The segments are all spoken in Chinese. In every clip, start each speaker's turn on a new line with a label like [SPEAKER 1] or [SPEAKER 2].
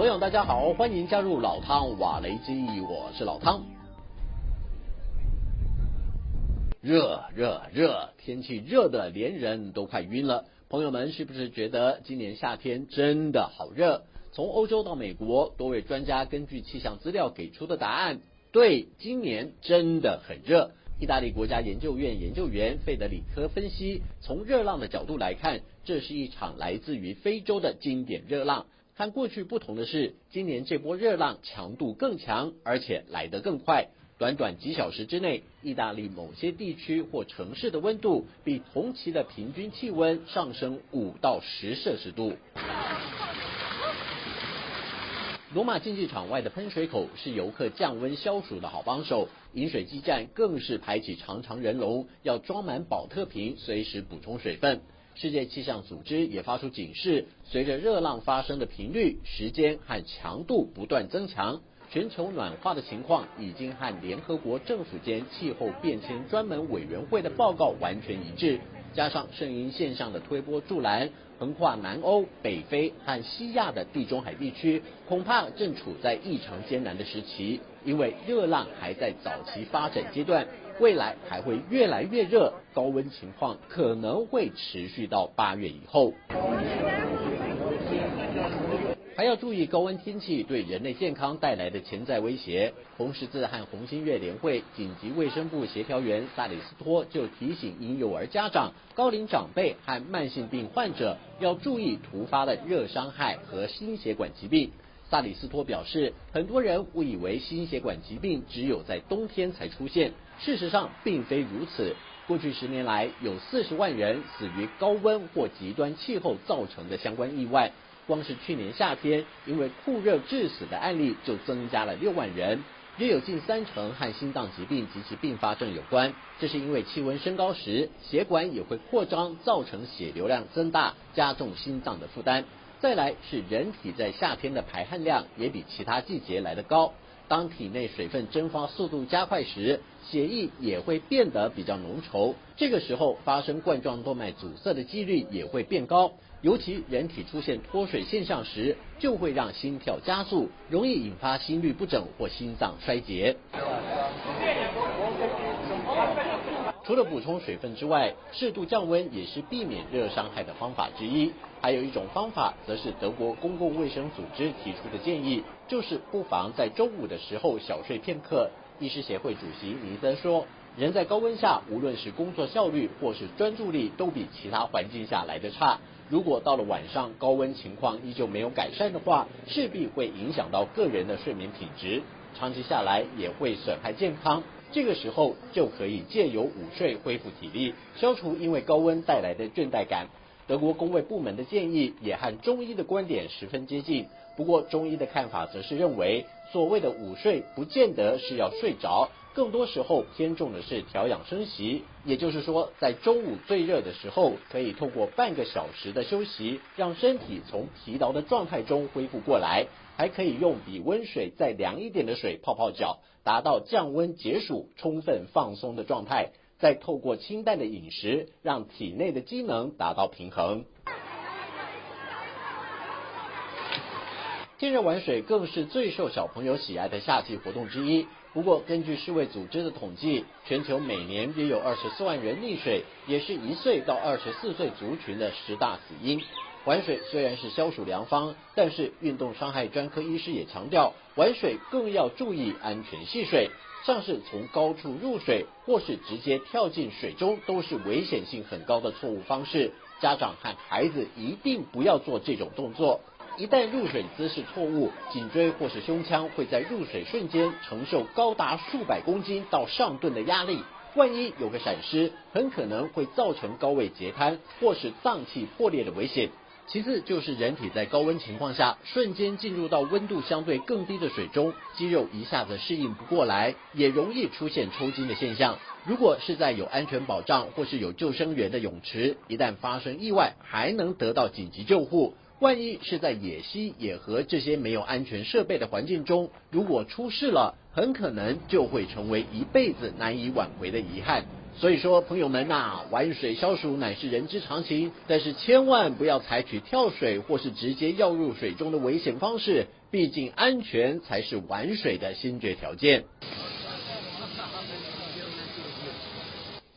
[SPEAKER 1] 朋友，大家好，欢迎加入老汤瓦雷基，我是老汤。热热热，天气热的连人都快晕了。朋友们是不是觉得今年夏天真的好热？从欧洲到美国，多位专家根据气象资料给出的答案，对，今年真的很热。意大利国家研究院研究员费德里科分析，从热浪的角度来看，这是一场来自于非洲的经典热浪。和过去不同的是，今年这波热浪强度更强，而且来得更快。短短几小时之内，意大利某些地区或城市的温度比同期的平均气温上升五到十摄氏度。罗马竞技场外的喷水口是游客降温消暑的好帮手，饮水机站更是排起长长人龙，要装满保特瓶，随时补充水分。世界气象组织也发出警示，随着热浪发生的频率、时间和强度不断增强，全球暖化的情况已经和联合国政府间气候变迁专门委员会的报告完全一致。加上圣婴现象的推波助澜，横跨南欧、北非和西亚的地中海地区，恐怕正处在异常艰难的时期，因为热浪还在早期发展阶段。未来还会越来越热，高温情况可能会持续到八月以后。还要注意高温天气对人类健康带来的潜在威胁。红十字和红新月联会紧急卫生部协调员萨里斯托就提醒婴幼儿家长、高龄长辈和慢性病患者要注意突发的热伤害和心血管疾病。萨里斯托表示，很多人误以为心血管疾病只有在冬天才出现，事实上并非如此。过去十年来，有四十万人死于高温或极端气候造成的相关意外。光是去年夏天，因为酷热致死的案例就增加了六万人，约有近三成和心脏疾病及其并发症有关。这是因为气温升高时，血管也会扩张，造成血流量增大，加重心脏的负担。再来是人体在夏天的排汗量也比其他季节来得高，当体内水分蒸发速度加快时，血液也会变得比较浓稠，这个时候发生冠状动脉阻塞的几率也会变高，尤其人体出现脱水现象时，就会让心跳加速，容易引发心律不整或心脏衰竭。除了补充水分之外，适度降温也是避免热伤害的方法之一。还有一种方法，则是德国公共卫生组织提出的建议，就是不妨在中午的时候小睡片刻。医师协会主席尼德说，人在高温下，无论是工作效率或是专注力，都比其他环境下来得差。如果到了晚上高温情况依旧没有改善的话，势必会影响到个人的睡眠品质，长期下来也会损害健康。这个时候就可以借由午睡恢复体力，消除因为高温带来的倦怠感。德国工卫部门的建议也和中医的观点十分接近，不过中医的看法则是认为，所谓的午睡不见得是要睡着，更多时候偏重的是调养生息。也就是说，在中午最热的时候，可以透过半个小时的休息，让身体从疲劳的状态中恢复过来。还可以用比温水再凉一点的水泡泡脚，达到降温解暑、充分放松的状态。再透过清淡的饮食，让体内的机能达到平衡。天热玩水更是最受小朋友喜爱的夏季活动之一。不过，根据世卫组织的统计，全球每年约有二十四万人溺水，也是一岁到二十四岁族群的十大死因。玩水虽然是消暑良方，但是运动伤害专科医师也强调，玩水更要注意安全戏水，像是从高处入水或是直接跳进水中，都是危险性很高的错误方式。家长和孩子一定不要做这种动作。一旦入水姿势错误，颈椎或是胸腔会在入水瞬间承受高达数百公斤到上吨的压力。万一有个闪失，很可能会造成高位截瘫或是脏器破裂的危险。其次就是人体在高温情况下，瞬间进入到温度相对更低的水中，肌肉一下子适应不过来，也容易出现抽筋的现象。如果是在有安全保障或是有救生员的泳池，一旦发生意外，还能得到紧急救护。万一是在野溪、野河这些没有安全设备的环境中，如果出事了，很可能就会成为一辈子难以挽回的遗憾。所以说，朋友们呐，玩水消暑乃是人之常情，但是千万不要采取跳水或是直接跃入水中的危险方式，毕竟安全才是玩水的先决条件。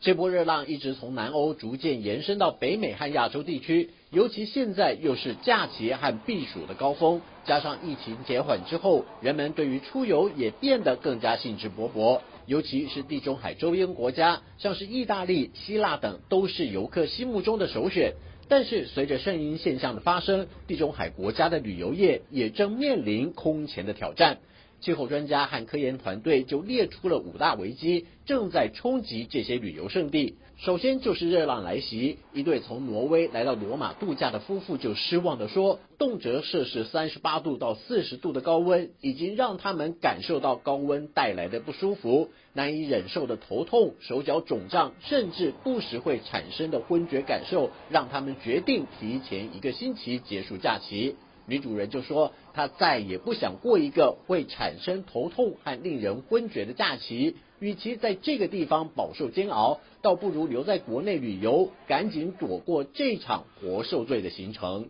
[SPEAKER 1] 这波热浪一直从南欧逐渐延伸到北美和亚洲地区，尤其现在又是假期和避暑的高峰，加上疫情减缓之后，人们对于出游也变得更加兴致勃勃。尤其是地中海周边国家，像是意大利、希腊等，都是游客心目中的首选。但是随着圣婴现象的发生，地中海国家的旅游业也正面临空前的挑战。气候专家和科研团队就列出了五大危机，正在冲击这些旅游胜地。首先就是热浪来袭，一对从挪威来到罗马度假的夫妇就失望地说，动辄摄氏三十八度到四十度的高温，已经让他们感受到高温带来的不舒服，难以忍受的头痛、手脚肿胀，甚至不时会产生的昏厥感受，让他们决定提前一个星期结束假期。女主人就说，她再也不想过一个会产生头痛和令人昏厥的假期。与其在这个地方饱受煎熬，倒不如留在国内旅游，赶紧躲过这场活受罪的行程。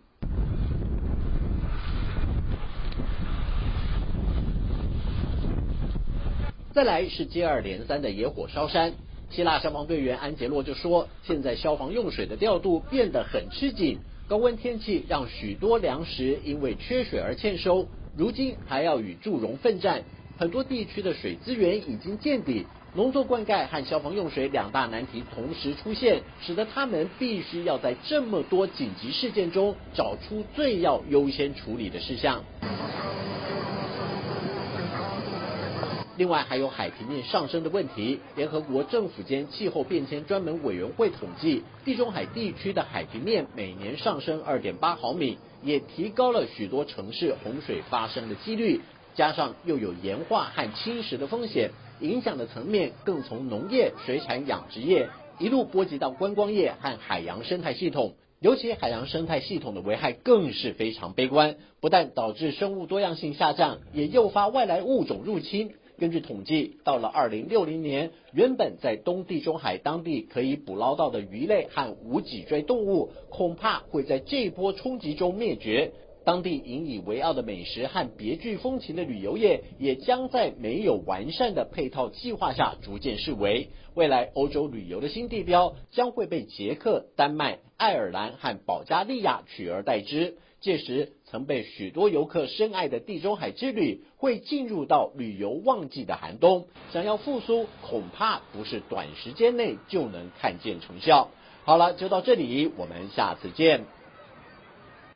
[SPEAKER 1] 再来是接二连三的野火烧山，希腊消防队员安杰洛就说，现在消防用水的调度变得很吃紧。高温天气让许多粮食因为缺水而欠收，如今还要与祝融奋战，很多地区的水资源已经见底，农作灌溉和消防用水两大难题同时出现，使得他们必须要在这么多紧急事件中找出最要优先处理的事项。另外还有海平面上升的问题。联合国政府间气候变迁专门委员会统计，地中海地区的海平面每年上升二点八毫米，也提高了许多城市洪水发生的几率。加上又有盐化和侵蚀的风险，影响的层面更从农业、水产养殖业一路波及到观光业和海洋生态系统。尤其海洋生态系统的危害更是非常悲观，不但导致生物多样性下降，也诱发外来物种入侵。根据统计，到了二零六零年，原本在东地中海当地可以捕捞到的鱼类和无脊椎动物，恐怕会在这波冲击中灭绝。当地引以为傲的美食和别具风情的旅游业，也将在没有完善的配套计划下逐渐式微。未来欧洲旅游的新地标，将会被捷克、丹麦、爱尔兰和保加利亚取而代之。届时，曾被许多游客深爱的地中海之旅，会进入到旅游旺季的寒冬。想要复苏，恐怕不是短时间内就能看见成效。好了，就到这里，我们下次见。